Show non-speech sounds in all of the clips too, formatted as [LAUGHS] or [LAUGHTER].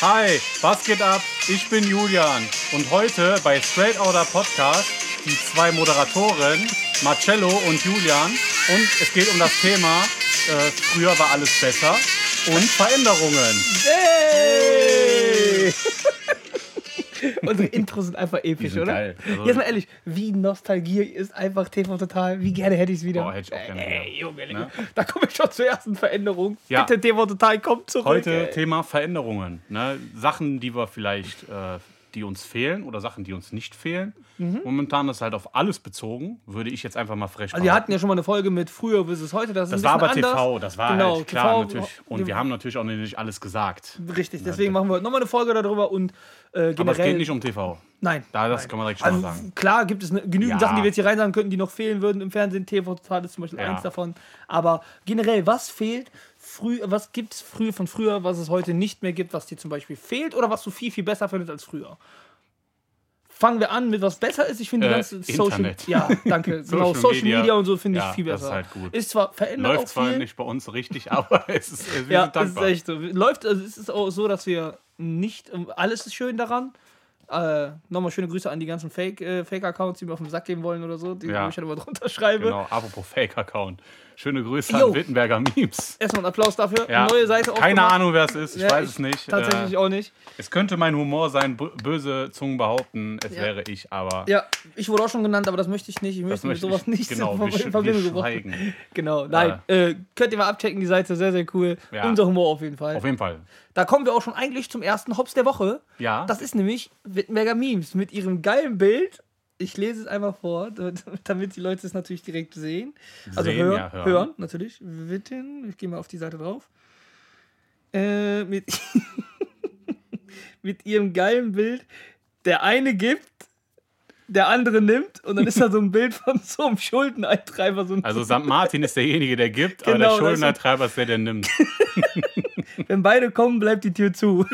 Hi, was geht ab? Ich bin Julian und heute bei Straight Outer Podcast die zwei Moderatoren Marcello und Julian und es geht um das Thema äh, früher war alles besser und Veränderungen. Hey! [LAUGHS] Unsere Intros sind einfach episch, sind oder? geil. Also- Jetzt mal ehrlich, wie Nostalgie ist einfach TV Total. Wie gerne hätte ich es wieder. Boah, hätte ich auch gerne Ey, wieder. Junge, Ne? da komme ich schon zur ersten Veränderung. Ja. Bitte TV Total, kommt zurück. Heute ey. Thema Veränderungen. Ne? Sachen, die wir vielleicht, äh, die uns fehlen oder Sachen, die uns nicht fehlen. Momentan ist halt auf alles bezogen, würde ich jetzt einfach mal frech Mhm. Also wir hatten ja schon mal eine Folge mit früher bis es heute. Das, ist Das war aber anders. TV, das war Genau, halt klar TV, natürlich. Und wir haben natürlich auch nicht alles gesagt. Richtig, deswegen machen wir heute nochmal eine Folge darüber und äh, generell. Aber es geht nicht um TV. Nein. Da, das nein. kann man direkt schon Also mal sagen. klar gibt es ne, genügend Ja. Sachen, die wir jetzt hier rein sagen könnten, die noch fehlen würden im Fernsehen. TV Total ist zum Beispiel Ja. eins davon. Aber generell, was fehlt? Früh, was gibt es früher von früher, was es heute nicht mehr gibt, was dir zum Beispiel fehlt oder was du viel, viel besser findest als früher? Fangen wir an mit was besser ist. Ich finde die Äh, ganze Social Internet. Ja, danke. [LAUGHS] genau, Social Social Media, Media. und so finde ich Ja, viel das besser. ist halt gut. Ist zwar verändert Läuft auch zwar viel. nicht bei uns richtig, [LAUGHS] aber es ist, wir Ja, es ist echt so. Läuft, also es ist auch so, dass wir nicht, alles ist schön daran. Äh, Nochmal schöne Grüße an die ganzen Fake, äh, Fake-Accounts, die mir auf den Sack gehen wollen oder so, die Ja. ich halt immer drunter schreibe. Genau, apropos Fake-Account. Schöne Grüße Jo. an Wittenberger Memes. Erstmal einen Applaus dafür. Ja. Neue Seite Keine. Ahnung, wer es ist, ich Ja, weiß es nicht. Tatsächlich äh, auch nicht. Es könnte mein Humor sein, böse Zungen behaupten, es Ja. wäre ich, aber Ja, ich wurde auch schon genannt, aber das möchte ich nicht. Ich möchte mit sowas ich, nicht genau, in Verbindung gebracht. [LAUGHS] Genau, nein. Äh, könnt ihr mal abchecken, die Seite, sehr, sehr cool. Unser Humor auf jeden Fall. Auf jeden Fall. Da kommen wir auch schon eigentlich zum ersten Hops der Woche. Ja. Das ist nämlich Wittenberger Memes mit ihrem geilen Bild. Ich lese es einmal vor, [LAUGHS] damit- die Leute es natürlich direkt sehen. Also Sehen, hören, ja, hören. hören. natürlich. Witten, ich gehe mal auf die Seite drauf. Äh, mit, [LAUGHS] mit ihrem geilen Bild. Der eine gibt, der andere nimmt und dann ist da so ein Bild von [LAUGHS] so einem Schuldeneintreiber. So ein Also St. Martin ist derjenige, der gibt, aber Genau, der das ist- Schuldeneintreiber ist der, der nimmt. Wenn beide kommen, bleibt die Tür zu.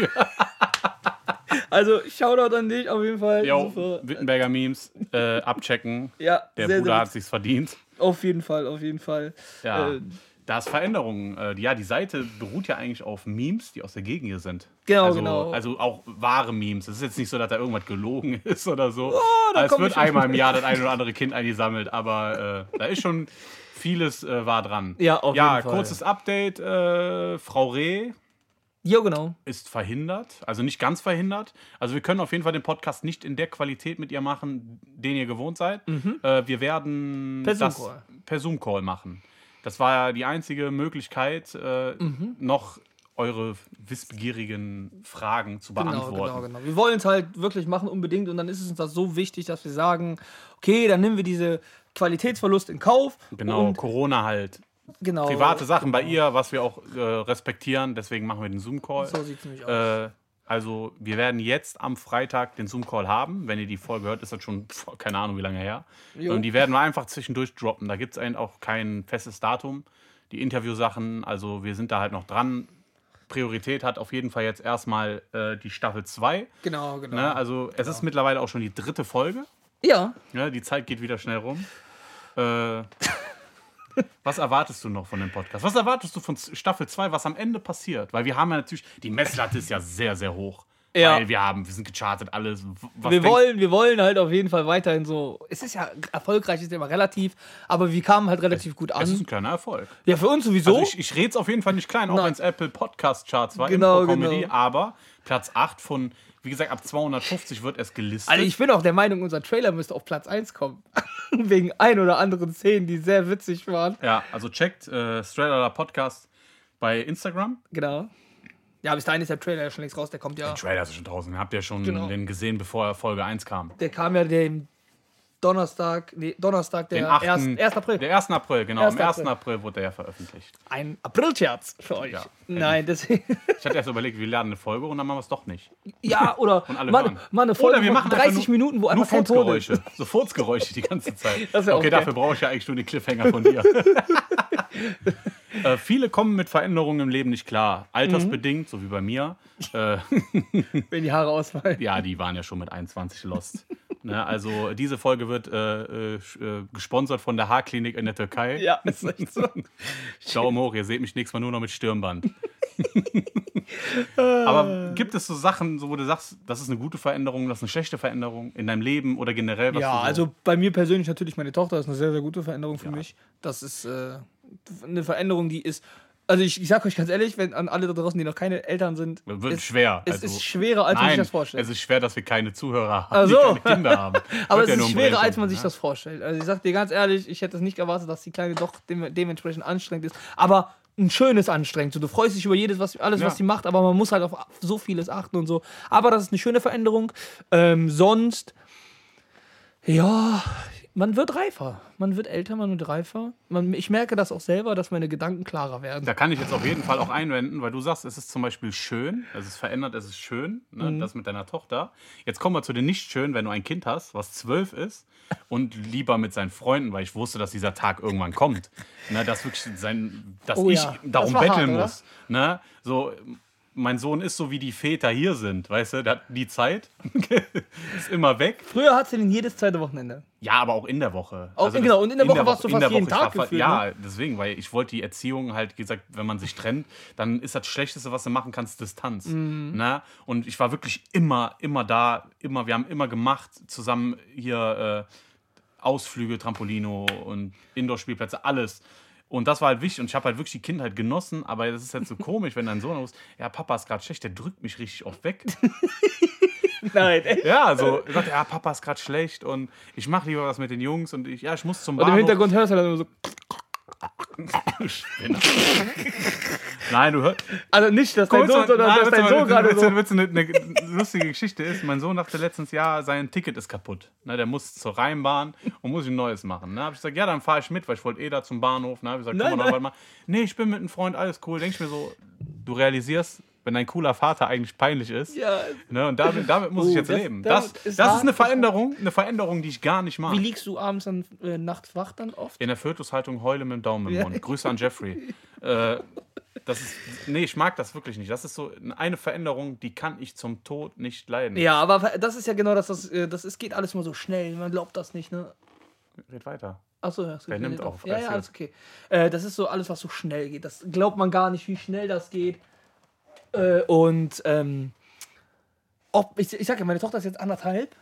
Also, Shoutout an dich auf jeden Fall. Jo, Super. Wittenberger Memes äh, abchecken. Ja, Der sehr, Bruder sehr hat sich's verdient. Auf jeden Fall, auf jeden Fall. Ja. Äh, da ist Veränderungen. Äh, ja, die Seite beruht ja eigentlich auf Memes, die aus der Gegend hier sind. Genau, also, genau. Also auch wahre Memes. Es ist jetzt nicht so, dass da irgendwas gelogen [LAUGHS] ist oder so. Oh, da es komm wird einmal im Jahr das ein oder andere Kind eingesammelt, aber äh, da ist schon vieles äh, wahr dran. Ja, auf ja, jeden Fall. kurzes Update. Frau Reh ja, genau. ist verhindert, also nicht ganz verhindert. Also wir können auf jeden Fall den Podcast nicht in der Qualität mit ihr machen, den ihr gewohnt seid. Äh, wir werden Mhm. Per das per Zoom-Call machen. Das war ja die einzige Möglichkeit, äh, Mhm. noch eure wissbegierigen Fragen zu Genau, beantworten. genau, genau. Wir wollen es halt wirklich machen, unbedingt. Und dann ist es uns das so wichtig, dass wir sagen, okay, dann nehmen wir diese Qualitätsverlust in Kauf. Genau, Corona halt. Genau. Private Sachen bei ihr, was wir auch äh, respektieren, deswegen machen wir den Zoom-Call. So sieht es nämlich aus. Äh, also, wir werden jetzt am Freitag den Zoom-Call haben. Wenn ihr die Folge hört, ist das schon, pf, keine Ahnung, wie lange her. Jo. Und die werden wir einfach zwischendurch droppen. Da gibt es auch kein festes Datum. Die Interviewsachen, also wir sind da halt noch dran. Priorität hat auf jeden Fall jetzt erstmal äh, die Staffel 2. genau, genau. Ne? Also, es ist mittlerweile auch schon die dritte Folge. ja, Ja, die Zeit geht wieder schnell rum. Äh, was erwartest du noch von dem Podcast? Was erwartest du von Staffel 2, was am Ende passiert? Weil wir haben ja natürlich, die Messlatte ist ja sehr, sehr hoch. Ja. Weil wir haben, wir sind gechartet, alles. Was wir wollen, wir wollen halt auf jeden Fall weiterhin so. Es ist ja erfolgreich, ist ja immer relativ, aber wir kamen halt relativ gut Es ist an. ein kleiner Erfolg. Ja, für uns sowieso. Also ich, ich rede es auf jeden Fall nicht klein, auch wenn es Apple Podcast Charts war, Genau, Impro-Comedy, genau. aber Platz 8 von, wie gesagt, ab 250 wird es gelistet. Also ich bin auch der Meinung, unser Trailer müsste auf Platz 1 kommen. [LAUGHS] Wegen ein oder anderen Szenen, die sehr witzig waren. ja, also checkt äh, Straight Podcast bei Instagram. Genau. Ja, bis dahin ist der Trailer ja schon längst raus. Der kommt ja. Trailer ist schon draußen. Habt ihr schon Genau. den gesehen, bevor Folge 1 kam? Der kam ja den Donnerstag, nee, Donnerstag, der Den 8. 1. 1. April. Der 1. April, genau. 1. Am 1. April. April wurde der ja veröffentlicht. Ein Aprilscherz für euch. Ja. Nein, deswegen. Ich hatte erst überlegt, wir laden eine Folge und dann machen wir es doch nicht. Ja, oder mal, mal eine Folge Oder wir machen einfach 30 nur- Minuten, wo Nur einfach ist. Furzgeräusche. So Furzgeräusche die ganze Zeit. [LAUGHS] Okay, geil. dafür brauche ich ja eigentlich nur den Cliffhanger von dir. [LAUGHS] äh, viele kommen mit Veränderungen im Leben nicht klar. Altersbedingt, so wie bei mir. Äh, [LAUGHS] Wenn die Haare ausfallen. ja, die waren ja schon mit 21 lost. Ne, also diese Folge wird äh, äh, äh, gesponsert von der Haarklinik in der Türkei. Ja, ist echt so. [LAUGHS] Daumen hoch, ihr seht mich nächstes Mal nur noch mit Stirnband. [LAUGHS] Aber gibt es so Sachen, so, wo du sagst, das ist eine gute Veränderung, das ist eine schlechte Veränderung in deinem Leben oder generell? Was Ja, so also bei mir persönlich natürlich meine Tochter ist eine sehr, sehr gute Veränderung für mich. Das ist äh, eine Veränderung, die ist. Also ich, ich sag euch ganz ehrlich, wenn an alle da draußen, die noch keine Eltern sind, Wird ist, schwer. Es also- ist schwerer, als man sich Nein, das vorstellt. Es ist schwer, dass wir keine Zuhörer haben, Ach so. die keine Kinder haben. [LAUGHS] Aber es ja ist schwerer, als man sich ne? das vorstellt. Also ich sag dir ganz ehrlich, ich hätte es nicht erwartet, dass die Kleine doch dem, dementsprechend anstrengend ist. Aber ein schönes anstrengend. So, du freust dich über jedes, was, alles, Ja. was sie macht, aber man muss halt auf so vieles achten und so. Aber das ist eine schöne Veränderung. Ähm, sonst, ja, man wird reifer. Man wird älter, man wird reifer. Man, ich merke das auch selber, dass meine Gedanken klarer werden. Da kann ich jetzt auf jeden Fall auch einwenden, weil du sagst, es ist zum Beispiel schön, es ist verändert, es ist schön, ne, Mhm. das mit deiner Tochter. Jetzt kommen wir zu den nicht schön, wenn du ein Kind hast, was zwölf ist und lieber mit seinen Freunden, weil ich wusste, dass dieser Tag irgendwann kommt. Ne, dass wirklich sein, dass Oh ich ja, darum das hart, betteln oder? muss. Ne? So, mein Sohn ist so wie die Väter hier sind, weißt du, die Zeit, [LAUGHS] ist immer weg. Früher hat sie den jedes zweite Wochenende. Ja, aber auch in der Woche. Auch- genau, und in der Woche warst du fast jeden Tag gefühlt, Ja, deswegen, weil ich wollte die Erziehung halt gesagt, wenn man sich trennt, dann ist das Schlechteste, was du machen kannst, Distanz. Mhm. Ne? Und ich war wirklich immer, immer da, immer, wir haben immer gemacht, zusammen hier äh, Ausflüge, Trampolino und Indoor-Spielplätze, alles. Und das war halt wichtig und ich habe halt wirklich die Kindheit genossen, aber das ist halt so komisch, wenn dein Sohn muss, ja, Papa ist gerade schlecht, der drückt mich richtig oft weg. [LAUGHS] Nein, echt? Ja, so, sagt, ja, Papa ist gerade schlecht und ich mache lieber was mit den Jungs und ich, ja, ich muss zum Und im Bahnhof. Hintergrund hörst du dann nur so. Spinner. [LAUGHS] Nein, du hörst. Also nicht, dass dein Sohn, sondern nein, dass dein Sohn gerade so. du eine, eine lustige Geschichte ist, mein Sohn dachte letztens, ja, sein Ticket ist kaputt. Ne, der muss zur Rheinbahn und muss ein neues machen. Ne, hab ich gesagt, ja, dann fahre ich mit, weil ich wollte eh da zum Bahnhof. Ne, hab ich gesagt, Nein, komm mal nein. mal. Nee, ich bin mit einem Freund, alles cool. Denk ich mir so, du realisierst, wenn dein cooler Vater eigentlich peinlich ist. Ja. Ne, und damit, damit muss ich Oh, jetzt das- leben. das Das, ist das ist eine Veränderung, eine Veränderung, die ich gar nicht mag. Wie liegst du abends dann äh, nachts wach dann oft? In der Fötushaltung heule mit dem Daumen im Ja. Mund. Grüße an Jeffrey. [LAUGHS] äh, das ist, nee, ich mag das wirklich nicht. Das ist so eine Veränderung, die kann ich zum Tod nicht leiden. Ja, aber das ist ja genau das, das, äh, das ist, geht alles immer so schnell. Man glaubt das nicht, ne? Red weiter. Achso, ja, es Wer nimmt auf? Ja, Alles ja, alles okay. Äh, das ist so alles, was so schnell geht. Das glaubt man gar nicht, wie schnell das geht. Äh, und ähm, ob, ich, ich sag ja, meine Tochter ist jetzt anderthalb.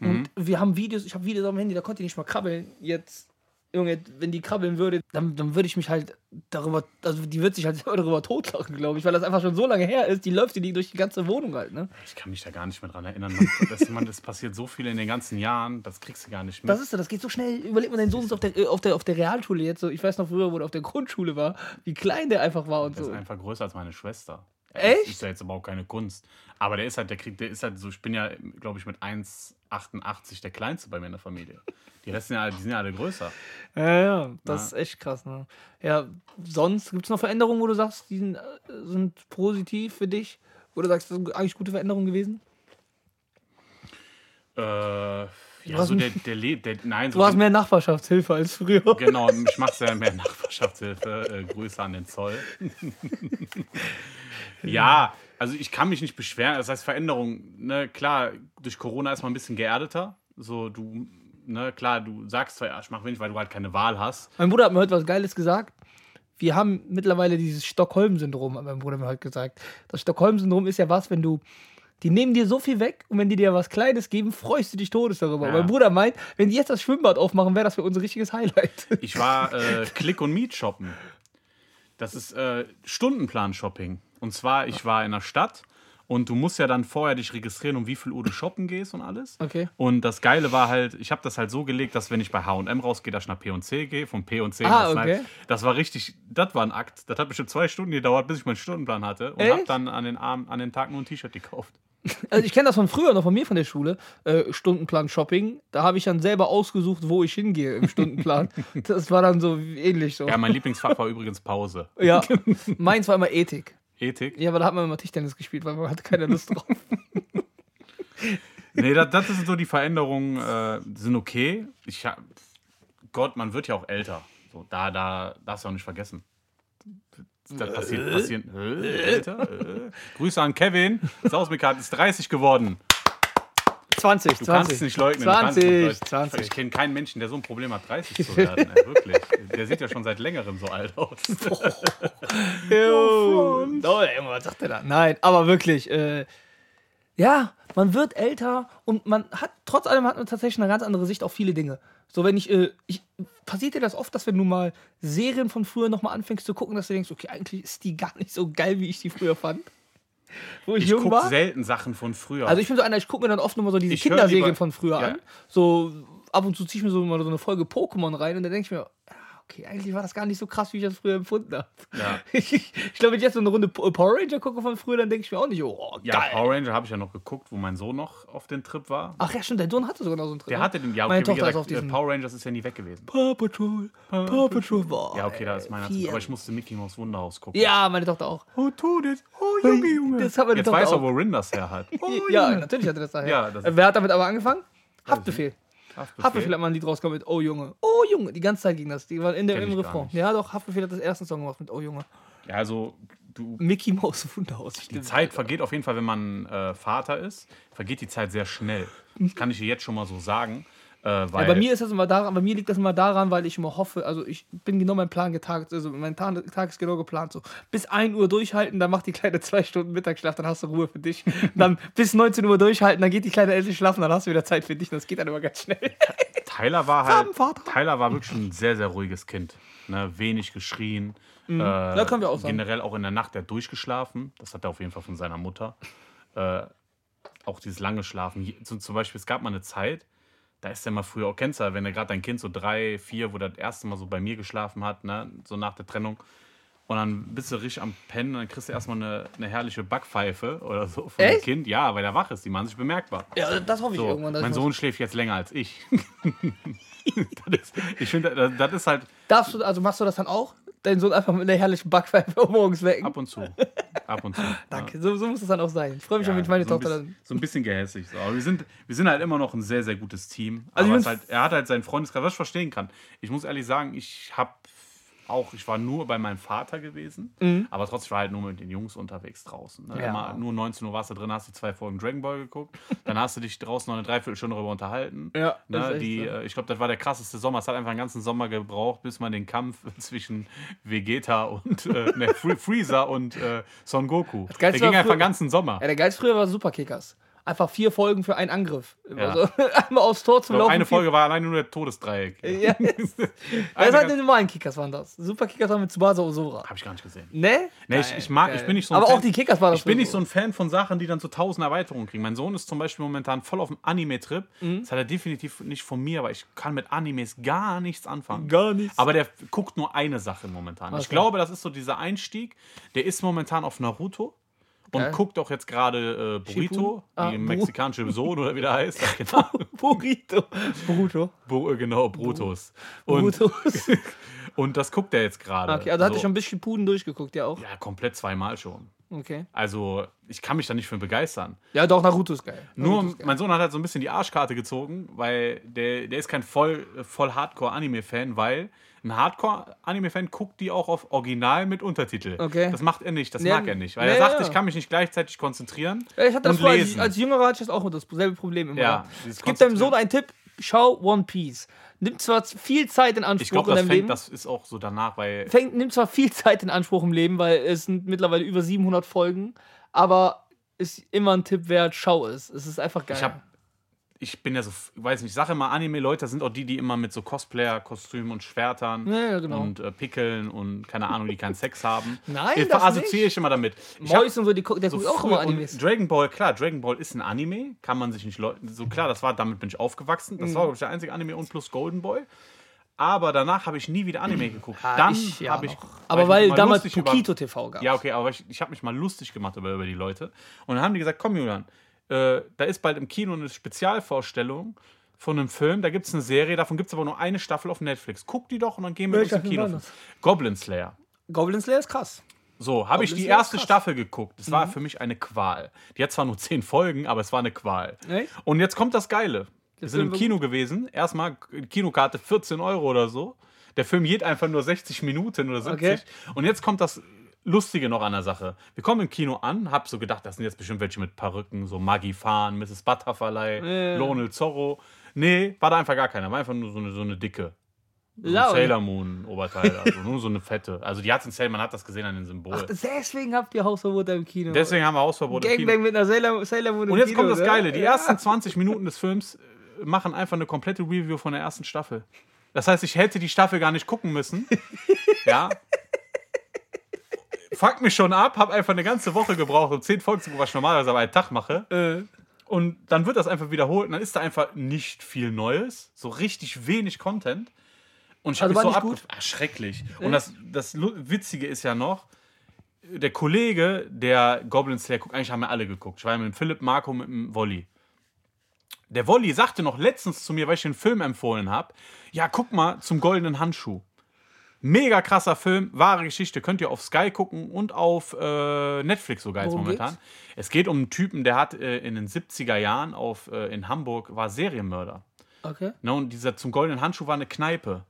Mhm. Und wir haben Videos, ich habe Videos auf dem Handy, da konnte die nicht mal krabbeln. Jetzt, Junge, wenn die krabbeln würde, dann, dann würde ich mich halt darüber, also die wird sich halt [LAUGHS] darüber totlachen, glaube ich, weil das einfach schon so lange her ist. Die läuft die durch die ganze Wohnung halt, ne? Ich kann mich da gar nicht mehr dran erinnern. Man, [LAUGHS] das, man, das passiert so viel in den ganzen Jahren, das kriegst du gar nicht mit. Das ist so, das geht so schnell. Überleg mal, dein Sohn ist auf der, äh, auf der, auf der Realschule jetzt so. Ich weiß noch früher, wo er auf der Grundschule war, wie klein der einfach war und Der so. ist einfach größer als meine Schwester. Echt? Das ist ja jetzt aber auch keine Kunst. Aber der ist halt, der kriegt, der ist halt so, ich bin ja, glaube ich, mit 1,88 der Kleinste bei mir in der Familie. Die Resten ja, die sind ja alle größer. Ja, ja, das Ja. ist echt krass, ne? Ja, sonst gibt es noch Veränderungen, wo du sagst, die sind, äh, sind positiv für dich? Wo du sagst, das sind eigentlich gute Veränderungen gewesen? Äh, ja, so der, der, Le- der nein, so Du hast mehr Nachbarschaftshilfe als früher. Genau, ich mache ja mehr Nachbarschaftshilfe. Äh, Grüße an den Zoll. [LAUGHS] ja, also ich kann mich nicht beschweren. Das heißt, Veränderung, ne, klar, durch Corona ist man ein bisschen geerdeter. So, du, ne, klar, du sagst zwar, ja, ich mache wenig, weil du halt keine Wahl hast. Mein Bruder hat mir heute was Geiles gesagt. Wir haben mittlerweile dieses Stockholm-Syndrom, hat mein Bruder mir heute gesagt. Das Stockholm-Syndrom ist ja was, wenn du. Die nehmen dir so viel weg und wenn die dir was Kleines geben, freust du dich todes darüber. Ja. Mein Bruder meint, wenn die jetzt das Schwimmbad aufmachen, wäre das für uns ein richtiges Highlight. Ich war äh, [LAUGHS] Click und Meet shoppen. Das ist äh, Stundenplan-Shopping. Und zwar, ich war in der Stadt und du musst ja dann vorher dich registrieren, um wie viel Uhr du shoppen gehst und alles. Okay. Und das Geile war halt, ich habe das halt so gelegt, dass wenn ich bei H&M rausgehe, dass ich nach P&C gehe, von P&C Ah, okay. Das war richtig, das war ein Akt. Das hat bestimmt zwei Stunden gedauert, bis ich meinen Stundenplan hatte. Und habe dann an den, Abend, an den Tag nur ein T-Shirt gekauft. [LAUGHS] Also ich kenne das von früher noch von mir von der Schule, äh, Stundenplan Shopping. Da habe ich dann selber ausgesucht, wo ich hingehe im Stundenplan. [LAUGHS] das war dann so ähnlich so. Ja, mein Lieblingsfach war übrigens Pause. Ja, [LAUGHS] meins war immer Ethik. Ethik. Ja, aber da hat man immer Tischtennis gespielt, weil man hatte keine Lust drauf. Nee, das, das sind so die Veränderungen, äh, sind okay. Ich hab, Gott, man wird ja auch älter. So, da, da darfst du auch nicht vergessen. Das passiert, passiert. Äh, älter? Äh. Grüße an Kevin. Sausmikat ist 30 geworden. 20, Du 20. kannst es nicht leugnen. du kannst es 20, nicht leugnen. 20. Ich kenne keinen Menschen, der so ein Problem hat, 30 zu werden. wirklich. Der sieht ja schon seit längerem so alt aus. [LAUGHS] Oh, was sagt der da? Nein, aber wirklich, äh, ja, man wird älter und man hat, trotz allem hat man tatsächlich eine ganz andere Sicht auf viele Dinge. So, wenn ich, äh, ich passiert dir das oft, dass wenn du mal Serien von früher nochmal anfängst zu gucken, dass du denkst, okay, eigentlich ist die gar nicht so geil, wie ich die früher fand. [LAUGHS] Wo ich, Ich gucke selten Sachen von früher. Also ich bin so einer, ich gucke mir dann oft nochmal so diese Ich Kinderserien lieber- von früher Ja. an. So ab und zu ziehe ich mir so mal so eine Folge Pokémon rein und dann denke ich mir, okay, eigentlich war das gar nicht so krass, wie ich das früher empfunden habe. Ja. [LAUGHS] Ich, ich glaube, wenn ich jetzt so eine Runde Po- Power Ranger gucke von früher, dann denke ich mir auch nicht, oh, ja, geil. Power Ranger habe ich ja noch geguckt, wo mein Sohn noch auf den Trip war. Ach ja, stimmt, der Sohn hatte sogar noch so einen Trip. Der ne? hatte den, ja, Meine okay, wie Tochter gesagt, auf diesen- Power Rangers ist ja nie weg gewesen. Paw Patrol, Paw Patrol. Boah, Ja, okay, da ist meiner. vier. Aber ich musste Mickey Mouse Wunderhaus gucken. Ja, meine Tochter auch. Oh, tu das. Oh, Junge, Junge. Das hat meine Jetzt Tochter weiß er, auch. wo Rin das her hat. [LAUGHS] Oh, ja, Junge. natürlich hatte das daher. Ja, das Wer hat damit aber angefangen? Haftbefehl. Haftbefehl. Haftbefehl hat mal ein Lied rausgekommen mit Oh Junge. Oh Junge. Die ganze Zeit ging das. Die waren in der, im Refrain. Ja, doch, Haftbefehl hat das erste Song gemacht mit Oh Junge. Ja, also, du, Mickey Mouse Wunderhaus. die Zeit vergeht auf jeden Fall, wenn man äh, Vater ist, vergeht die Zeit sehr schnell. Das kann ich dir jetzt schon mal so sagen. Äh, Ja, bei mir ist das immer daran, bei mir liegt das immer daran, weil ich immer hoffe, also ich bin genau mein Plan getagt, also mein Tag, Tag ist genau geplant so. Bis 1 Uhr durchhalten, dann macht die Kleine [LAUGHS] zwei Stunden Mittagsschlaf, dann hast du Ruhe für dich. [LAUGHS] dann bis 19 Uhr durchhalten, dann geht die Kleine endlich schlafen, dann hast du wieder Zeit für dich. Das geht dann immer ganz schnell. [LAUGHS] Tyler war halt. Tyler war wirklich ein sehr, sehr ruhiges Kind. Ne? Wenig geschrien. Äh, Da können wir auch sagen. Generell auch in der Nacht, der hat durchgeschlafen. Das hat er auf jeden Fall von seiner Mutter. Äh, auch dieses lange Schlafen. Zum Beispiel, es gab mal eine Zeit, da ist er mal früher, auch kennst du, ja, wenn er gerade dein Kind so drei, vier, wo das erste Mal so bei mir geschlafen hat, ne? so nach der Trennung. Und dann bist du richtig am Pennen und dann kriegst du erstmal eine, eine herrliche Backpfeife oder so von dem Echt? Kind. Ja, weil er wach ist, die machen sich bemerkbar. Ja, das hoffe ich So, irgendwann. mein Sohn schläft jetzt länger als ich. [LAUGHS] ist, ich finde, das, das ist halt Darfst du, also machst du das dann auch? Deinen Sohn einfach mit einer herrlichen Backpfeife [LAUGHS] morgens wecken? ab und zu. Ab und zu. [LAUGHS] Danke, so, so muss es dann auch sein. Ich freue mich Ja, schon, wenn meine so Tochter bisschen, dann. so ein bisschen gehässig. So. Aber wir sind, wir sind halt immer noch ein sehr, sehr gutes Team. Also Aber ich halt, er hat halt seinen Freundeskreis, was ich verstehen kann. Ich muss ehrlich sagen, ich habe auch, ich war nur bei meinem Vater gewesen, aber trotzdem ich war halt nur mit den Jungs unterwegs draußen. Ne? Mhm. Ja. Immer, nur 19 Uhr warst du drin, hast die zwei Folgen Dragon Ball geguckt, dann hast du dich draußen noch eine Dreiviertelstunde darüber unterhalten. Ja, ne? die, so. äh, ich glaube, das war der krasseste Sommer. Es hat einfach einen ganzen Sommer gebraucht, bis man den Kampf [LAUGHS] zwischen Vegeta und äh, ne, Fre- Freezer und äh, Son Goku. Der ging einfach einen ganzen Sommer. Ja, der Geist früher war Superkickers. Einfach vier Folgen für einen Angriff. Ja. Also, [LAUGHS] einmal aufs Tor zum glaub, Laufen. eine Folge war alleine nur der Todesdreieck. [LAUGHS] Ja, [LAUGHS] das waren die normalen Kickers waren das. Superkickers waren mit Tsubasa Osora. Hab ich gar nicht gesehen. Ne? Nee, ich, ich mag, ich bin nicht so ein Aber Fan, auch die Kickers waren das Ich bin nicht so ein Fan von Sachen, die dann so tausend Erweiterungen kriegen. Mein Sohn ist zum Beispiel momentan voll auf dem Anime-Trip. Mhm. Das hat er definitiv nicht von mir, aber ich kann mit Animes gar nichts anfangen. Gar nichts. Aber der guckt nur eine Sache momentan. Was ich glaube, das ist so dieser Einstieg. Der ist momentan auf Naruto. Und Geil. guckt auch jetzt gerade äh, Burrito? Ah, die mexikanische Sohn oder wie der [LAUGHS] heißt. Ja, genau. [LAUGHS] Burrito. Bruto. Bu- äh, genau, Brutus. Und, Bruto. [LAUGHS] und das guckt er jetzt gerade. Okay, also hat er So. schon ein bisschen Puden durchgeguckt, ja auch. Ja, komplett zweimal schon. Okay. Also, ich kann mich da nicht für begeistern. Ja, doch, Naruto ist geil. Nur, Naruto ist geil. mein Sohn hat halt so ein bisschen die Arschkarte gezogen, weil der, der ist kein voll, voll Hardcore-Anime-Fan, weil ein Hardcore-Anime-Fan guckt die auch auf Original mit Untertitel. Okay. Das macht er nicht, das Ja, mag er nicht. Weil ja, er sagt, ja. ich kann mich nicht gleichzeitig konzentrieren Ja, ich hatte das und früher, als, lesen. als Jüngerer hatte ich das auch mit dasselbe Problem immer. Ja, gehabt. dieses Gib deinem Sohn einen Tipp, schau One Piece. Nimmt zwar viel Zeit in Anspruch ich glaube, in das deinem fängt, Leben. das ist auch so danach, weil fängt, nimmt zwar viel Zeit in Anspruch im Leben, weil es sind mittlerweile über 700 Folgen, aber ist immer ein Tipp wert, schau es. Es ist einfach geil. ich habe ich bin ja so, weiß nicht, ich sage immer, Anime-Leute sind auch die, die immer mit so Cosplayer-Kostümen und Schwertern Ja, ja, genau. und äh, Pickeln und keine Ahnung, die keinen Sex haben. [LAUGHS] Nein, ich das assoziiere nicht. ich immer damit. Ich Mois und so, die, gucken- der guckt auch immer Animes. Dragon Ball, klar, Dragon Ball ist ein Anime, kann man sich nicht leugnen. So klar, das war, damit bin ich aufgewachsen. Mhm. Das war, glaube ich, der einzige Anime und plus Golden Boy. Aber danach habe ich nie wieder Anime geguckt. Ja, Dann ja habe ich. Aber weil mal damals über- Pokito TV gab. Ja, okay, aber ich, ich habe mich mal lustig gemacht über, über die Leute. Und dann haben die gesagt: Komm, Julian, äh, da ist bald im Kino eine Spezialvorstellung von einem Film. Da gibt es eine Serie, davon gibt es aber nur eine Staffel auf Netflix. Guck die doch und dann gehen wir Welcher ins Kino. Goblin Slayer. Goblin Slayer ist krass. So, habe ich die erste. Staffel geguckt. Das war für mich eine Qual. Die hat zwar nur [LAUGHS] zehn Folgen, aber es war eine Qual. Echt? Und jetzt kommt das Geile. Wir sind im Kino gewesen. Erstmal Kinokarte 14 Euro oder so. Der Film geht einfach nur 60 Minuten oder 70. Okay. Und jetzt kommt das Lustige noch an der Sache. Wir kommen im Kino an, hab so gedacht, das sind jetzt bestimmt welche mit Perücken, so Maggie Fahn, Mrs. Butterfly, Ja. Lonel Zorro. Nee, war da einfach gar keiner. War einfach nur so eine, so eine dicke. So ein Sailor Moon Oberteil, also nur so eine fette. Also die hat in Sailor, man hat das gesehen an den Symbolen. Ach, deswegen habt ihr Hausverbot im Kino. Deswegen haben wir Hausverbot im Kino. Gangbang mit einer Sailor, Sailor Moon im Und jetzt Kino, kommt das ne? Geile. Die Ja. ersten 20 Minuten des Films äh, machen einfach eine komplette Review von der ersten Staffel. Das heißt, ich hätte die Staffel gar nicht gucken müssen. [LAUGHS] ja. Fuck mich schon ab, habe einfach eine ganze Woche gebraucht, um 10 Folgen zu gucken, was ich normalerweise aber einen Tag mache. Äh, Und dann wird das einfach wiederholt und dann ist da einfach nicht viel Neues. So richtig wenig Content. Und ich Also habe mich war so ab... Ah, schrecklich. Und das, das Witzige ist ja noch, der Kollege, der Goblin Slayer guckt, eigentlich haben wir alle geguckt. Ich war ja mit dem Philipp, Marco, mit dem Wolli. Der Wolli sagte noch letztens zu mir, weil ich den Film empfohlen habe, ja, guck mal zum Goldenen Handschuh. Mega krasser Film, wahre Geschichte. Könnt ihr auf Sky gucken und auf äh, Netflix sogar jetzt Worum momentan. geht's? Es geht um einen Typen, der hat äh, in den 70er Jahren auf, äh, in Hamburg, war Serienmörder. okay. Ne, und dieser zum Goldenen Handschuh war eine Kneipe.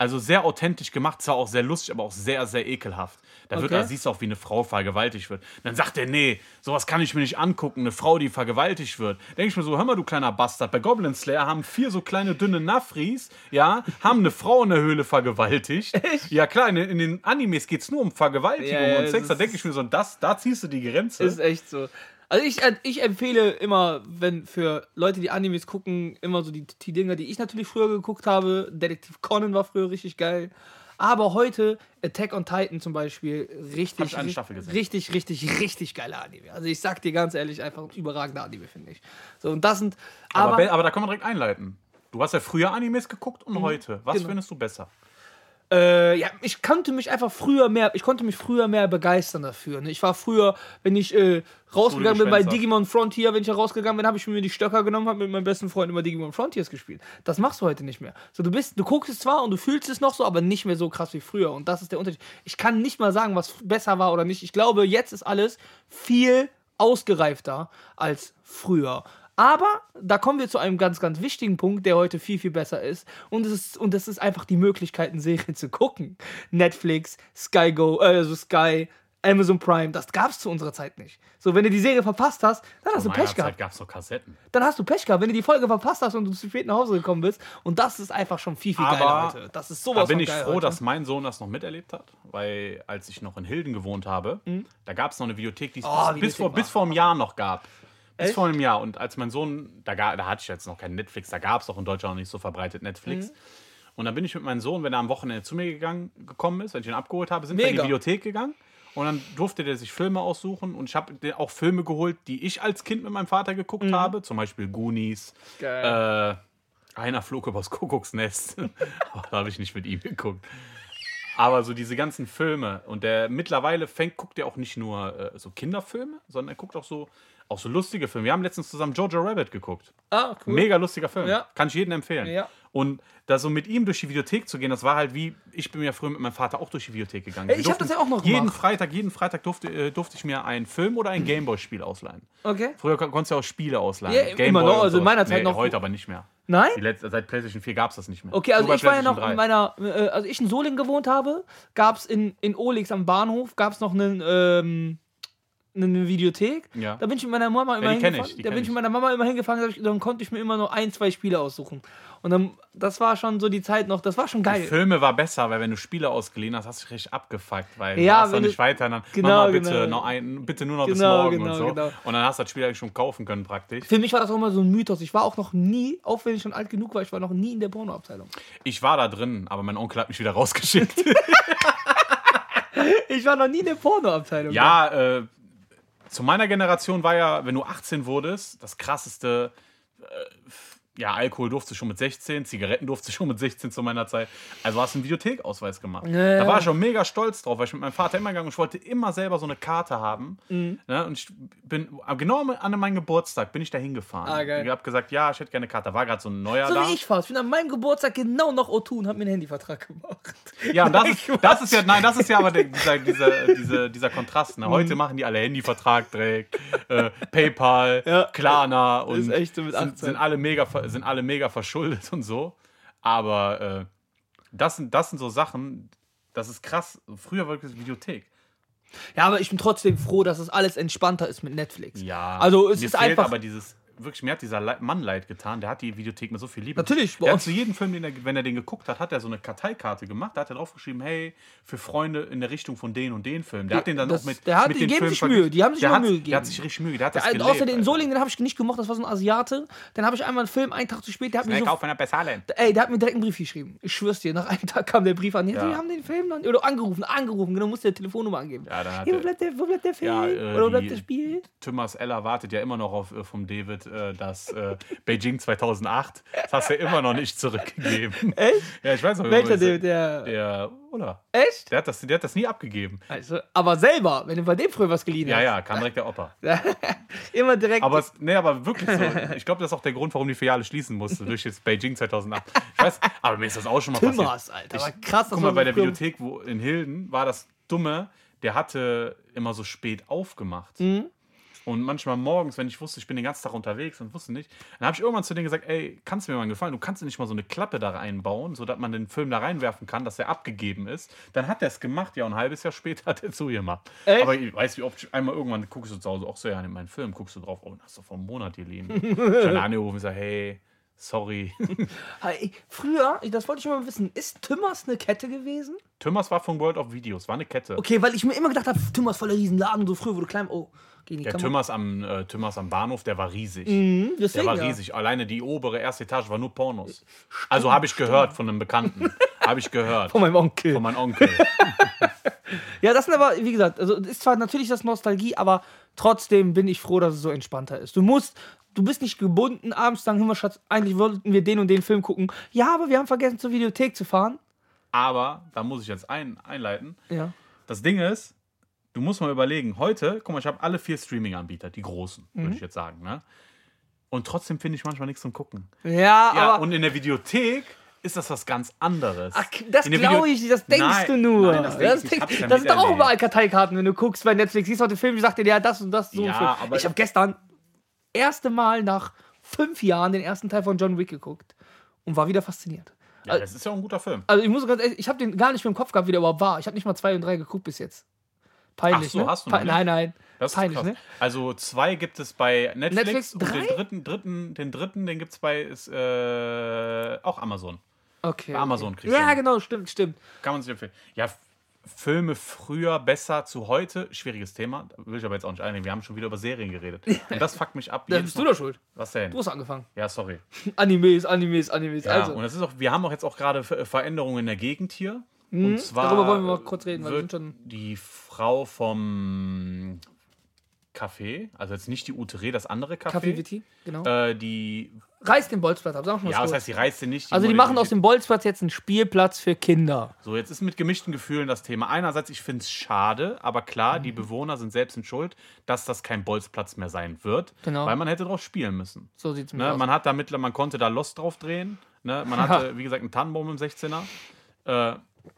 Also sehr authentisch gemacht, zwar auch sehr lustig, aber auch sehr, sehr ekelhaft. Da, wird, da siehst du auch, wie eine Frau vergewaltigt wird. Dann sagt er, nee, sowas kann ich mir nicht angucken, eine Frau, die vergewaltigt wird. Denke ich mir so, hör mal, du kleiner Bastard, bei Goblin Slayer haben vier so kleine, dünne Nafris, ja, haben eine Frau in der Höhle vergewaltigt. [LAUGHS] Ja klar, in, den- in den Animes geht es nur um Vergewaltigung Ja, ja, und Sex. Da denke ich mir so, das, da ziehst du die Grenze. Ist echt so. Also ich, ich empfehle immer, wenn für Leute, die Animes gucken, immer so die, die Dinger, die ich natürlich früher geguckt habe. Detektiv Conan war früher richtig geil. Aber heute Attack on Titan zum Beispiel, richtig, richtig, richtig, richtig, geiler Anime. Also ich sag dir ganz ehrlich, einfach ein überragender Anime, finde ich. So, und das sind, aber, aber, be- aber da kann man direkt einleiten. Du hast ja früher Animes geguckt und heute. Was genau. findest du besser? Äh, ja, ich konnte mich einfach früher mehr, ich konnte mich früher mehr begeistern dafür. Ne? Ich war früher, wenn ich äh, rausgegangen bin bei. Digimon Frontier, wenn ich rausgegangen bin, habe ich mir die Stöcker genommen, habe mit meinem besten Freund immer Digimon Frontiers gespielt. Das machst du heute nicht mehr. So, du bist, du guckst es zwar und du fühlst es noch so, aber nicht mehr so krass wie früher. Und das ist der Unterschied. Ich kann nicht mal sagen, was besser war oder nicht. Ich glaube, jetzt ist alles viel ausgereifter als früher. Aber da kommen wir zu einem ganz, ganz wichtigen Punkt, der heute viel, viel besser ist. Und es ist, und das ist einfach die Möglichkeit, eine Serie zu gucken. Netflix, Sky Go, äh, also Sky, Amazon Prime, das gab es zu unserer Zeit nicht. So, wenn du die Serie verpasst hast, dann hast du Pech gehabt. Zeit gab es doch Kassetten. Dann hast du Pech gehabt, wenn du die Folge verpasst hast und du zu spät nach Hause gekommen bist. Und das ist einfach schon viel, viel Aber geiler heute. Das ist sowas Da bin ich froh, heute. dass mein Sohn das noch miterlebt hat, weil als ich noch in Hilden gewohnt habe, da gab es noch eine Videothek, die es Mhm. Oh, bis, bis, vor, bis vor einem Jahr noch gab. Echt? vor einem Jahr. Und als mein Sohn, da, da hatte ich jetzt noch kein Netflix, da gab es doch in Deutschland noch nicht so verbreitet Netflix. Mhm. Und dann bin ich mit meinem Sohn, wenn er am Wochenende zu mir gegangen, gekommen ist, wenn ich ihn abgeholt habe, sind wir in die Mega. Videothek gegangen. Und dann durfte der sich Filme aussuchen. Und ich habe auch Filme geholt, die ich als Kind mit meinem Vater geguckt Mhm. habe. Zum Beispiel Goonies. Geil. Äh, einer flog übers Kuckucksnest. Aber [LAUGHS] da habe ich nicht mit ihm geguckt. Aber so diese ganzen Filme. Und der mittlerweile fängt, guckt er auch nicht nur äh, so Kinderfilme, sondern er guckt auch so, auch so lustige Filme. Wir haben letztens zusammen Jojo Rabbit geguckt. ah, cool. Mega lustiger Film. Ja. Kann ich jedem empfehlen. Ja. Und da so mit ihm durch die Videothek zu gehen, das war halt wie, ich bin ja früher mit meinem Vater auch durch die Videothek gegangen. Ey, ich hab durften das ja auch noch Jeden gemacht. Freitag, jeden Freitag durfte, äh, durfte ich mir einen Film oder ein Gameboy-Spiel ausleihen. Okay. Früher kon- konntest du ja auch Spiele ausleihen. Ja, Gameboy immer noch, also in meiner Zeit nee, noch- Heute aber nicht mehr. Nein? Letzte, seit PlayStation 4 gab es das nicht mehr. Okay, also bei ich war ja noch PlayStation in 3. meiner, äh, also ich in Solingen gewohnt habe, gab es in, in Olix am Bahnhof, gab es noch einen, ähm, eine Videothek. Ja. Da bin ich mit meiner Mama immer die kenn hingefahren. ich, die da bin ich mit meiner Mama immer hingefahren, dann konnte ich mir immer nur ein, zwei Spiele aussuchen. Und dann, das war schon so die Zeit noch, das war schon geil. Filme war besser, weil wenn du Spiele ausgeliehen hast, hast du dich richtig abgefuckt, weil Ja, du noch nicht weiter. Dann, Genau, Mama, bitte, genau. noch ein, bitte nur noch bis Genau, morgen genau, und so. genau. Und dann hast du das Spiel eigentlich schon kaufen können praktisch. Für mich war das auch immer so ein Mythos. Ich war auch noch nie, auch wenn ich schon alt genug war, ich war noch nie in der Pornoabteilung. Ich war da drin, aber mein Onkel hat mich wieder rausgeschickt. [LAUGHS] Ich war noch nie in der Pornoabteilung. ja, äh, zu meiner Generation war ja, wenn du 18 wurdest, das krasseste. Äh, ja, Alkohol durfte schon mit 16, Zigaretten durfte [LAUGHS] schon mit 16 zu meiner Zeit. Also hast du einen Videothekausweis gemacht. Ja, Da war ich schon mega stolz drauf, weil ich mit meinem Vater immer gegangen und ich wollte immer selber so eine Karte haben. Mhm. Ne? Und ich bin genau an meinem Geburtstag bin ich da hingefahren. Ah, geil. Ich habe gesagt, ja, ich hätte gerne eine Karte. Da war gerade so ein neuer So da. wie ich fast. Ich bin an meinem Geburtstag genau noch O2 und hab mir einen Handyvertrag gemacht. Ja, und das [LAUGHS] ist, das ist ja, nein, das ist ja aber dieser, dieser, dieser, dieser Kontrast. Ne? Mhm. Heute machen die alle Handyvertrag direkt, äh, PayPal, Ja. Klarna und ist echt so mit 18. sind, sind, alle mega, sind alle mega verschuldet und so. Aber äh, das, sind, das sind so Sachen, das ist krass. Früher war wirklich Videothek. Ja, aber ich bin trotzdem froh, dass es alles entspannter ist mit Netflix. Ja. Also es mir ist fehlt einfach. aber dieses wirklich mir hat dieser Le- Mann leid getan. Der hat die Videothek mit so viel Liebe. Natürlich, Der hat zu jedem Film, den er, wenn er den geguckt hat, hat er so eine Karteikarte gemacht. Da hat er draufgeschrieben, hey, für Freunde in der Richtung von den und den Film. Der hat den dann Das- auch mit, der hat- mit die geben Filmen sich. Mühe, die haben sich der hat, Mühe Der gegeben. hat sich richtig Mühe. Der hat das Ja, gelebt. außer den Alter. Soling, den habe ich nicht gemocht, das war so ein Asiate. Dann habe ich einmal einen Film, einen Tag zu spät, der hat mir so auf einer. Ey, der hat mir direkt einen Brief geschrieben. Ich schwör's dir, nach einem Tag kam der Brief an. Ja, Ja. wir haben den Film dann. Oder angerufen, angerufen. Genau, musste der Telefonnummer angeben. Ja, dann hat wo bleibt der, wo bleibt der Film? Ja, äh, Oder wo bleibt die- das Spiel? Thomas Eller wartet ja immer noch auf äh, vom David äh, das äh, Beijing 2008. Das hast du ja immer noch nicht zurückgegeben. Echt? [LAUGHS] Ja, ich weiß noch. Welcher, der, der, der. der Ulla. Echt? Der hat, das, der hat das nie abgegeben. Also, aber selber, wenn du bei dem früher was geliehen Ja, hast. ja, kam direkt der Opa. [LAUGHS] Immer direkt. Aber, es, nee, aber wirklich so. Ich glaube, das ist auch der Grund, warum die Filiale schließen musste, durch jetzt Beijing 2008. Ich weiß, aber mir ist das auch schon mal passiert. Timmers, Alter. Ich- Aber krass, dass Guck mal, bei der Videothek wo in Hilden war das Dumme, der hatte immer so spät aufgemacht. Mhm. Und manchmal morgens, wenn ich wusste, ich bin den ganzen Tag unterwegs und wusste nicht, dann habe ich irgendwann zu denen gesagt, ey, kannst du mir mal einen gefallen? Du kannst nicht mal so eine Klappe da reinbauen, sodass man den Film da reinwerfen kann, dass er abgegeben ist. Dann hat er es gemacht, ja, und ein halbes Jahr später hat er zugemacht. Echt? Aber ich weiß, wie oft ich einmal irgendwann guckst du zu Hause, auch so, ja, in meinen Film guckst du drauf, oh, hast du vor einem Monat [LAUGHS] geliehen. ich dann angerufen und sage, hey, sorry. [LAUGHS] Hey, früher, das wollte ich mal wissen, ist Timmers eine Kette gewesen? Thomas war von World of Videos, war eine Kette. Okay, weil ich mir immer gedacht habe, Timmers voller Riesenladen, so früher, wo du klein. Oh, gegen die Der. Thomas am, äh, Thomas am Bahnhof, der war riesig. Mhm, Der deswegen, war ja. riesig. Alleine die obere erste Etage war nur Pornos. Also habe ich gehört von einem Bekannten. [LAUGHS] habe ich gehört. Von meinem Onkel. Von meinem Onkel. [LAUGHS] Ja, das sind aber, wie gesagt, also ist zwar natürlich das Nostalgie, aber trotzdem bin ich froh, dass es so entspannter ist. Du musst, du bist nicht gebunden, abends sagen, hör mal, Schatz, eigentlich wollten wir den und den Film gucken. Ja, aber wir haben vergessen, zur Videothek zu fahren. Aber da muss ich jetzt ein, einleiten. Ja. Das Ding ist, du musst mal überlegen, heute, guck mal, ich habe alle vier Streaming-Anbieter, die großen, Mhm. würde ich jetzt sagen. Ne? Und trotzdem finde ich manchmal nichts zum Gucken. Ja, Ja, aber. und in der Videothek ist das was ganz anderes. Ach, das glaube ich das denkst Nein, du nur. Nein, das, das ich das ja sind doch auch überall Karteikarten, wenn du guckst bei Netflix, siehst du heute Film, sagt dir, ja, das und das, so Ja, Film. aber- Ich habe gestern erste Mal nach fünf Jahren den ersten Teil von John Wick geguckt und war wieder fasziniert. Ja, das ist ja auch ein guter Film. Also ich muss ganz ehrlich, ich habe den gar nicht mehr im Kopf gehabt, wie der überhaupt war. Ich habe nicht mal zwei und drei geguckt bis jetzt. Peinlich, Ach so, ne? hast du noch Pe- nicht? Nein, nein. Das ist Peinlich, krass. ne? Also zwei gibt es bei Netflix, Netflix, und den dritten, dritten, den dritten, den gibt es bei ist, äh, auch Amazon. Okay. Bei Amazon okay. kriegst du Ja, den. genau, stimmt, stimmt. Kann man sich empfehlen. Ja, Filme früher besser zu heute, schwieriges Thema. Will ich aber jetzt auch nicht einigen. Wir haben schon wieder über Serien geredet. Und das fuckt mich ab. [LAUGHS] Da bist du doch schuld. Was denn? Du hast angefangen. Ja, sorry. Animes, Animes, Animes. Ja, also, und das ist auch, wir haben auch jetzt auch gerade Ver- Veränderungen in der Gegend hier. und zwar Mhm. darüber wollen wir mal kurz reden, weil wir sind schon- die Frau vom Café, also jetzt nicht die Utere, das andere Café, Kaffee Viti, genau. äh, die, Reißt den Bolzplatz ab, sag mal ja, kurz. heißt, die reißt den nicht. Also die machen aus dem Bolzplatz jetzt einen Spielplatz für Kinder. So, jetzt ist mit gemischten Gefühlen das Thema. Einerseits, ich finde es schade, aber klar, Mhm. die Bewohner sind selbst in Schuld, dass das kein Bolzplatz mehr sein wird, Genau. weil man hätte drauf spielen müssen. So sieht's Ne, aus. man hat da mittler, man konnte da Lost drauf drehen. Ne? Man [LAUGHS] hatte, wie gesagt, einen Tannenbaum im 16er. Äh,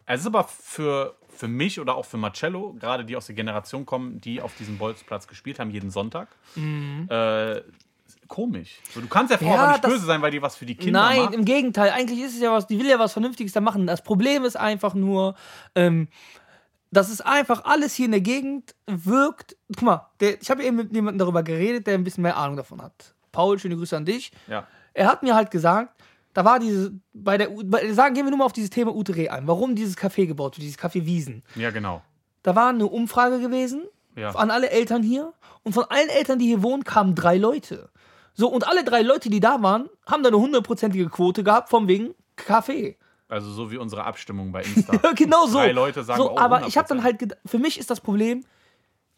es ist aber für, für mich oder auch für Marcello, gerade die aus der Generation kommen, die auf diesem Bolzplatz gespielt haben, jeden Sonntag, äh, komisch. So, du kannst der Frau Mhm. Ja, aber nicht das- böse sein, weil die was für die Kinder Nein, macht. im Gegenteil. Eigentlich ist es ja was, die will ja was Vernünftiges da machen. Das Problem ist einfach nur, ähm, dass es einfach alles hier in der Gegend wirkt. Guck mal, der, ich habe eben mit jemandem darüber geredet, der ein bisschen mehr Ahnung davon hat. Paul, schöne Grüße an dich. Ja. Er hat mir halt gesagt, da war diese, bei der, bei, sagen, gehen wir nur mal auf dieses Thema Utere ein. Warum dieses Café gebaut wird, dieses Café Wiesen. ja, genau. Da war eine Umfrage gewesen Ja. an alle Eltern hier. Und von allen Eltern, die hier wohnen, kamen drei Leute. So, und alle drei Leute, die da waren, haben da eine hundertprozentige Quote gehabt, von wegen Kaffee. Also so wie unsere Abstimmung bei Insta. [LAUGHS] genau so. Drei Leute sagen, so, oh, aber ich habe 100%. dann halt, für mich ist das Problem,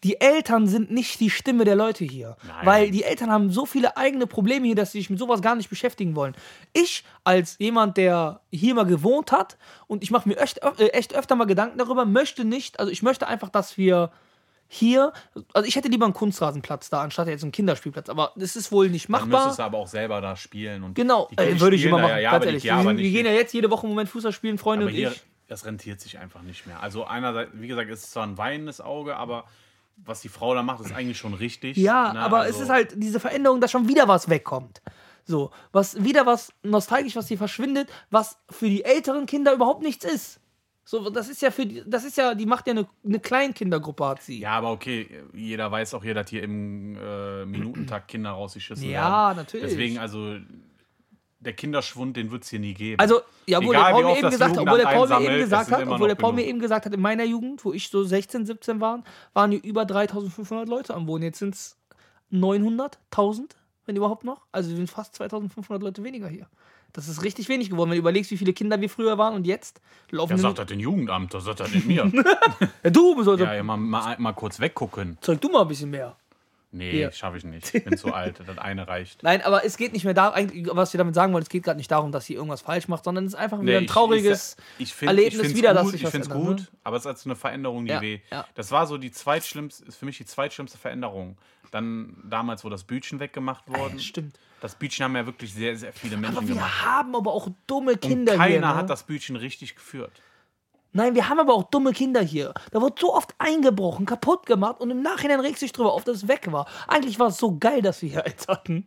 die Eltern sind nicht die Stimme der Leute hier. Nein. Weil die Eltern haben so viele eigene Probleme hier, dass sie sich mit sowas gar nicht beschäftigen wollen. Ich, als jemand, der hier mal gewohnt hat, und ich mache mir echt, äh, echt öfter mal Gedanken darüber, möchte nicht, also ich möchte einfach, dass wir hier, also ich hätte lieber einen Kunstrasenplatz da, anstatt jetzt einen Kinderspielplatz, aber das ist wohl nicht Dann machbar. müsstest du aber auch selber da spielen. Und Genau, die- die äh, würde ich immer machen, Ja, ganz aber ehrlich. nicht, ja, wir, wir gehen ja jetzt jede Woche im Moment Fußball spielen, Freunde Aber und hier, ich. das rentiert sich einfach nicht mehr. Also einerseits, wie gesagt, ist es zwar ein weinendes Auge, aber was die Frau da macht, ist eigentlich schon richtig. Ja, ne? aber Also, es ist halt diese Veränderung, dass schon wieder was wegkommt. So, was wieder was nostalgisch, was hier verschwindet, was für die älteren Kinder überhaupt nichts ist. So, das ist ja für die, das ist ja, die macht ja eine, eine Kleinkindergruppe, hat sie. Ja, aber okay, jeder weiß auch hier, dass hier im äh, Minutentakt Kinder rausgeschissen werden. Ja, natürlich. Deswegen, also, der Kinderschwund, den wird es hier nie geben. Also, ja, obwohl Egal, der Paul mir eben gesagt hat, obwohl der Paul mir eben gesagt hat, obwohl der Paul mir eben gesagt hat, in meiner Jugend, wo ich so 16, 17 war, waren hier über 3500 Leute am Wohnen. Jetzt sind es 900, 1000, wenn überhaupt noch. Also sind fast 2500 Leute weniger hier. Das ist richtig wenig geworden, wenn du überlegst, wie viele Kinder wir früher waren und jetzt laufen wir sagt das den Jugendamt? Das sagt das nicht mir. [LAUGHS] Ja, du sollst ja, ja mal, mal, mal kurz weggucken. zeig du mal ein bisschen mehr. Nee, Hier. schaffe ich nicht. [LAUGHS] Ich bin zu alt. Das eine reicht. Nein, aber es geht nicht mehr darum, was wir damit sagen wollen, es geht gerade nicht darum, dass sie irgendwas falsch macht, sondern es ist einfach wieder Nee, ein ich- trauriges ich, ich find, Erlebnis ich wieder, dass gut, sich Ich finde es ändert, gut, ne? aber es ist also eine Veränderung, die Ja, weh. ja. Das war so die zweitschlimmste, ist für mich die zweitschlimmste Veränderung. Dann damals, wo das Bütchen weggemacht Ja, wurde. stimmt. Das Bütchen haben ja wirklich sehr, sehr viele Menschen Aber wir gemacht. haben aber auch dumme Kinder Und keiner hier. Ne? hat das Bütchen richtig geführt. Nein, wir haben aber auch dumme Kinder hier. Da wird so oft eingebrochen, kaputt gemacht und im Nachhinein regt sich drüber auf, dass es weg war. Eigentlich war es so geil, dass wir hier eins hatten.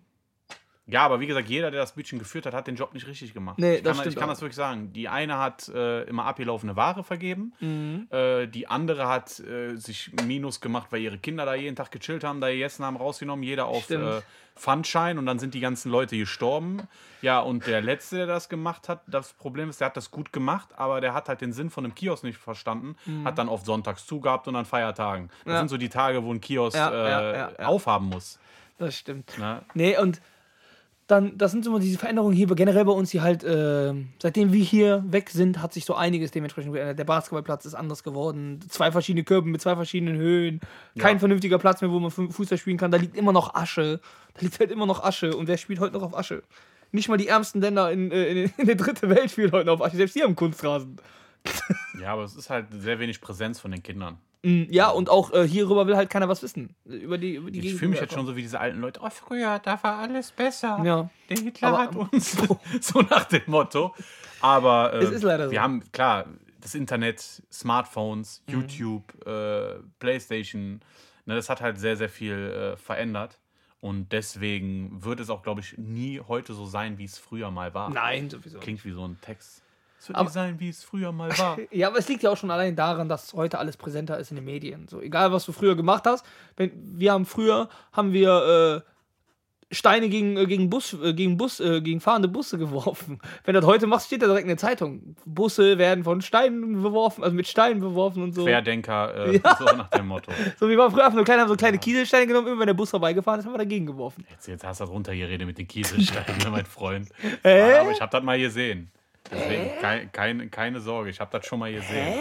Ja, aber wie gesagt, jeder, der das Bütchen geführt hat, hat den Job nicht richtig gemacht. Nee, ich das kann, stimmt Ich kann das wirklich sagen. Die eine hat äh, immer abgelaufene Ware vergeben. Mhm. Äh, die andere hat äh, sich Minus gemacht, weil ihre Kinder da jeden Tag gechillt haben, da gegessen haben, rausgenommen. Jeder auf Stimmt. äh, Pfandschein und dann sind die ganzen Leute gestorben. Ja, und der Letzte, der das gemacht hat, das Problem ist, der hat das gut gemacht, aber der hat halt den Sinn von einem Kiosk nicht verstanden. Hat dann oft sonntags zugehabt und an Feiertagen. Das Mhm. Ja. sind so die Tage, wo ein Kiosk Ja, äh, ja, ja. aufhaben muss. Das stimmt. Ne? Nee, und dann, das sind immer diese Veränderungen hier generell bei uns, die halt, äh, seitdem wir hier weg sind, hat sich so einiges dementsprechend geändert. Der Basketballplatz ist anders geworden. Zwei verschiedene Körben mit zwei verschiedenen Höhen. Kein Ja. vernünftiger Platz mehr, wo man Fu- Fußball spielen kann. Da liegt immer noch Asche. Da liegt halt immer noch Asche. Und wer spielt heute noch auf Asche? Nicht mal die ärmsten Länder in, äh, in, in der dritten Welt spielen heute noch auf Asche. Selbst die haben Kunstrasen. [LAUGHS] Ja, aber es ist halt sehr wenig Präsenz von den Kindern. Mm, Ja, und auch äh, hierüber will halt keiner was wissen. Über die, über die Ich fühle mich jetzt schon so wie diese alten Leute. Oh, früher, da war alles besser. Ja. Der Hitler Aber- hat uns. [LAUGHS] [LAUGHS] so nach dem Motto. Aber äh, Es ist leider so. wir haben, klar, das Internet, Smartphones, Mhm. YouTube, äh, Playstation, ne, das hat halt sehr, sehr viel äh, verändert. Und deswegen wird es auch, glaube ich, nie heute so sein, wie es früher mal war. Nein, sowieso. Klingt wie so ein Text. Es wird Aber- nie sein, wie es früher mal war. [LAUGHS] Ja, aber es liegt ja auch schon allein daran, dass heute alles präsenter ist in den Medien. So, egal was du früher gemacht hast, wenn, wir haben früher haben wir äh, Steine gegen, äh, gegen Bus, äh, gegen Bus, äh, gegen fahrende Busse [LAUGHS] geworfen. Wenn du das heute machst, steht da direkt in der Zeitung. Busse werden von Steinen beworfen, also mit Steinen beworfen und so. Querdenker, äh, [LAUGHS] Ja. so nach dem Motto. So wie wir früher einfach nur kleine, haben so kleine Kieselsteine genommen, immer wenn der Bus vorbeigefahren ist, haben wir dagegen geworfen. Jetzt, jetzt hast du das runtergeredet mit den Kieselsteinen, ne, mein Freund. Hä? Ja, aber ich habe das mal gesehen. Deswegen kein, keine, keine Sorge, ich habe das schon mal gesehen.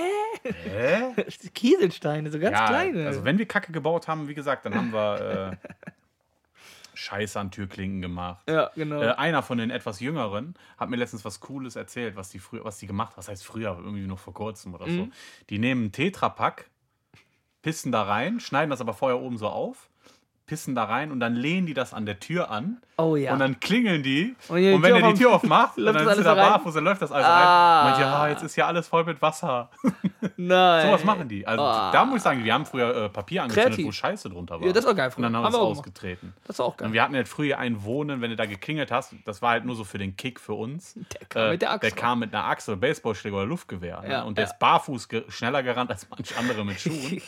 Hä? [LAUGHS] Kieselsteine, so ganz Ja, kleine. also wenn wir Kacke gebaut haben, wie gesagt, dann haben wir äh, [LAUGHS] Scheiße an Türklinken gemacht. ja, genau. Äh, einer von den etwas Jüngeren hat mir letztens was Cooles erzählt, was die früher, was die gemacht, was heißt früher, irgendwie noch vor kurzem oder Mhm. so. Die nehmen einen Tetrapack, pissen da rein, schneiden das aber vorher oben so auf, pissen da rein und dann lehnen die das an der Tür an oh ja. und dann klingeln die. Und Und, wenn er die Tür aufmacht, und [LAUGHS] läuft dann ist er da barfuß, dann läuft das alles Ah. rein. Und ja, jetzt ist hier alles voll mit Wasser. [LAUGHS] [LAUGHS] Nein. Sowas machen die. Also Ah. da muss ich sagen, wir haben früher äh, Papier angezündet, Kreativ. wo Scheiße drunter war. Ja, das war geil Und früher. dann haben Haben wir es auch gemacht. ausgetreten. Das war auch geil. Und wir hatten halt früher ein Wohnen, wenn du da geklingelt hast, das war halt nur so für den Kick für uns. Der kam mit der Axt Der kam mit einer Axt oder Baseballschläger oder Luftgewehr. Ne? Ja, und der ja. ist barfuß ge schneller gerannt als manch andere mit Schuhen.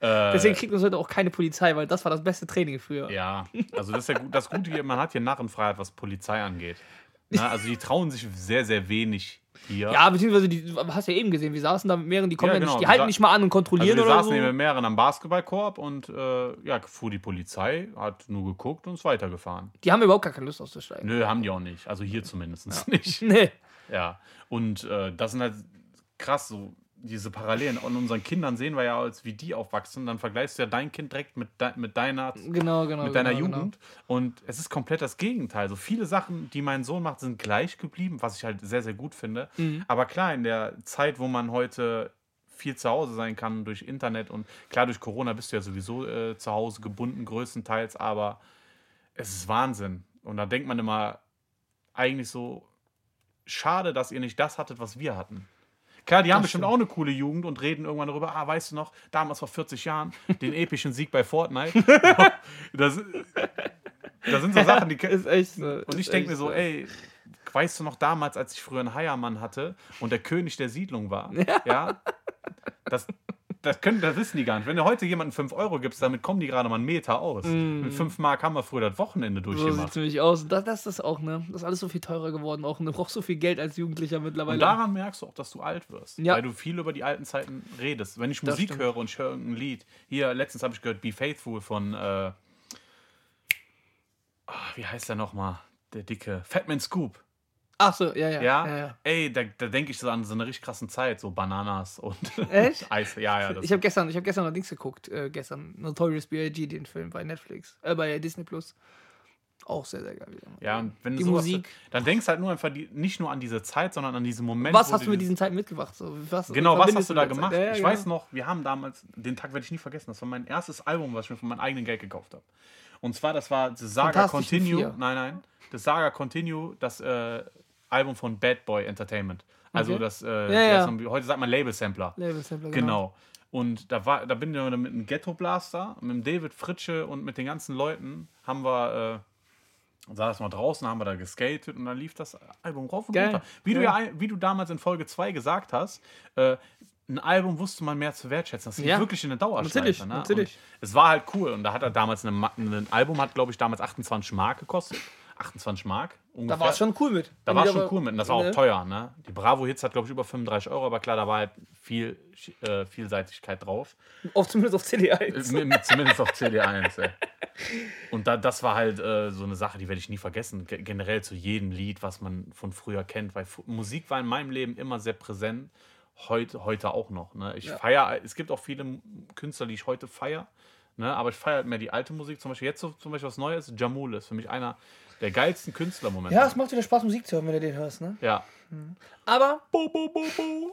äh, Deswegen kriegt uns heute auch keine Polizei, weil das war das beste Training früher. ja, also das ist ja gut, das Gute hier, man hat hier Narrenfreiheit, was Polizei angeht. Ne? Also die trauen sich sehr, sehr wenig hier. Ja, beziehungsweise, die, du hast ja eben gesehen, wir saßen da mit mehreren, die kommen Ja, ja, genau, nicht, die wir halten nicht mal an und Also kontrollieren wir oder saßen so. neben mehreren am Basketballkorb und äh, ja, fuhr die Polizei, hat nur geguckt und ist weitergefahren. Die haben überhaupt gar keine Lust auszusteigen. Nö, haben die auch nicht. Also hier zumindest nicht. [LAUGHS] Nee. Ja. Und äh, das sind halt krass, so diese Parallelen. Und unseren Kindern sehen wir ja, als wie die aufwachsen. Dann vergleichst du ja dein Kind direkt mit, de mit deiner Genau, genau. mit deiner genau, Jugend. Und es ist komplett das Gegenteil. So viele Sachen, die mein Sohn macht, sind gleich geblieben, was ich halt sehr, sehr gut finde. Mhm. Aber klar, in der Zeit, wo man heute viel zu Hause sein kann durch Internet und klar, durch Corona bist du ja sowieso äh, zu Hause gebunden, größtenteils, aber es ist Wahnsinn. Und da denkt man immer eigentlich so, schade, dass ihr nicht das hattet, was wir hatten. Klar, die haben Das bestimmt stimmt. auch eine coole Jugend und reden irgendwann darüber, ah, weißt du noch, damals vor 40 Jahren, [LAUGHS] den epischen Sieg bei Fortnite. [LAUGHS] das, das sind so Sachen, die. Ist echt so. Und ich denke mir so, ey, weißt du noch damals, als ich früher einen Heiermann hatte und der König der Siedlung war? [LAUGHS] Ja. Das, das, können, das wissen die gar nicht. Wenn du heute jemanden 5 Euro gibst, damit kommen die gerade mal einen Meter aus. Mit 5 Mark haben wir früher das Wochenende Mm. So sieht durchgemacht. nämlich aus. Das, das ist auch, ne? Das ist alles so viel teurer geworden. Auch, du brauchst so viel Geld als Jugendlicher mittlerweile. Und daran merkst du auch, dass du alt wirst. Ja. Weil du viel über die alten Zeiten redest. Wenn ich Das Musik stimmt. höre und ich höre irgendein Lied. Hier, letztens habe ich gehört Be Faithful von, äh, ah, wie heißt der nochmal? Der dicke Fatman Scoop. Ach so, ja, ja. Ja? ja, ja. Ey, da, da denke ich so an so eine richtig krassen Zeit. So Bananas und [LAUGHS] Echt? Eis. Ja, ja. Das, Ich habe gestern, ich hab gestern allerdings geguckt, äh, gestern Notorious B.I.G., den Film bei Netflix, äh, bei Disney Plus. Auch sehr, sehr geil. wieder. ja, und wenn du Die sowas, Musik. Dann denkst du halt nur einfach die, nicht nur an diese Zeit, sondern an diesen Moment. Was hast du mit diesen Zeiten mitgebracht? So, was, Genau, was hast du da gemacht? Ja, ich genau. weiß noch, wir haben damals, den Tag werde ich nie vergessen, das war mein erstes Album, was ich mir von meinem eigenen Geld gekauft habe. Und zwar, das war The Saga Continue. Vier. Nein, nein. The Saga Continue, das äh, Album von Bad Boy Entertainment. Also Okay. das, äh, Ja, ja. heute sagt man Label-Sampler. Label Sampler, Genau. Und da war, da bin ich mit einem Ghetto Blaster, mit dem David Fritsche und mit den ganzen Leuten haben wir, äh, saß mal draußen, haben wir da geskatet und dann lief das Album rauf und Geil. runter. Wie du Geil. ja, wie du damals in Folge 2 gesagt hast, äh, ein Album wusste man mehr zu wertschätzen. Das lief Ja. wirklich in der Dauerschleife. Natürlich, ne? natürlich. Und es war halt cool. Und da hat er damals eine, ein Album, hat glaube ich damals 28 Mark gekostet. 28 Mark ungefähr. Da war es schon cool mit. Da war die schon cool mit. Und das war auch ne? teuer, ne? Die Bravo Hits hat, glaube ich, über 35 Euro, aber klar, da war halt viel äh, Vielseitigkeit drauf. Auf, zumindest auf CD1. Mit, mit, zumindest auf CD1, ey. Und da, das war halt äh, so eine Sache, die werde ich nie vergessen. Ge generell zu jedem Lied, was man von früher kennt, weil Fu- Musik war in meinem Leben immer sehr präsent. Heute, heute auch noch. Ne? Ich Ja. feiere, es gibt auch viele Künstler, die ich heute feiere. Ne? Aber ich feiere halt mehr die alte Musik. Zum Beispiel jetzt so, zum Beispiel was Neues. Jamul ist für mich einer der geilsten Künstler momentan. Ja, es macht wieder Spaß, Musik zu hören, wenn du den hörst, ne? ja. Aber Bo, bo, bo,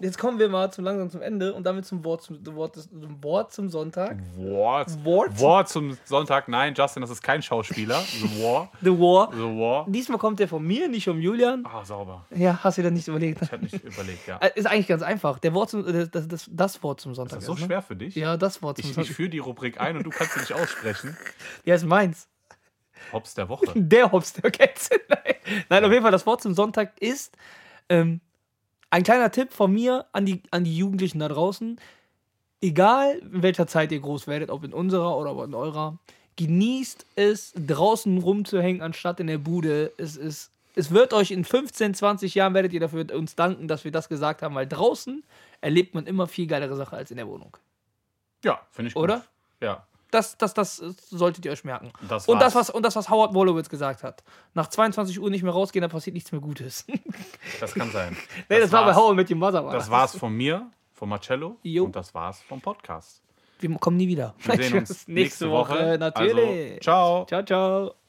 jetzt kommen wir mal zum langsam zum Ende und damit zum Wort zum, Wort, zum Wort zum Sonntag. Wort. Wort? Wort zum Sonntag. Nein, Justin, das ist kein Schauspieler. The War. [LAUGHS] The War. The War. Diesmal kommt der von mir, nicht vom Julian. Ah, sauber. Ja, hast du dir nicht überlegt. Ich hatte nicht überlegt, ja. [LAUGHS] Äh, Ist eigentlich ganz einfach. Der Wort zum, äh, das, das, das Wort zum Sonntag. Ist das so ne? schwer für dich? Ja, das Wort zum Ich, ich Sonntag. führe die Rubrik ein und du kannst sie nicht aussprechen. [LAUGHS] Ja, ist meins. Hops der Woche. [LAUGHS] Der Hops der Kätze. [LAUGHS] Nein. Nein, auf jeden Fall, das Wort zum Sonntag ist ähm, ein kleiner Tipp von mir an die, an die Jugendlichen da draußen. Egal, in welcher Zeit ihr groß werdet, ob in unserer oder in eurer, genießt es, draußen rumzuhängen, anstatt in der Bude. Es ist. Es wird euch in 15, 20 Jahren werdet ihr dafür uns danken, dass wir das gesagt haben, weil draußen erlebt man immer viel geilere Sachen als in der Wohnung. Ja, finde ich gut. Oder? Ja. Das, das, das solltet ihr euch merken. Das und, das, was, und das, was Howard Wolowitz gesagt hat. Nach 22 Uhr nicht mehr rausgehen, da passiert nichts mehr Gutes. nee, [LAUGHS] Das kann sein. das, war bei war's. How I Met Your Mother. War Das war's von mir, von Marcello. Jo. Und das war's vom Podcast. Wir kommen nie wieder. Wir sehen [LAUGHS] uns nächste Woche. Natürlich. Also, ciao. Ciao, ciao.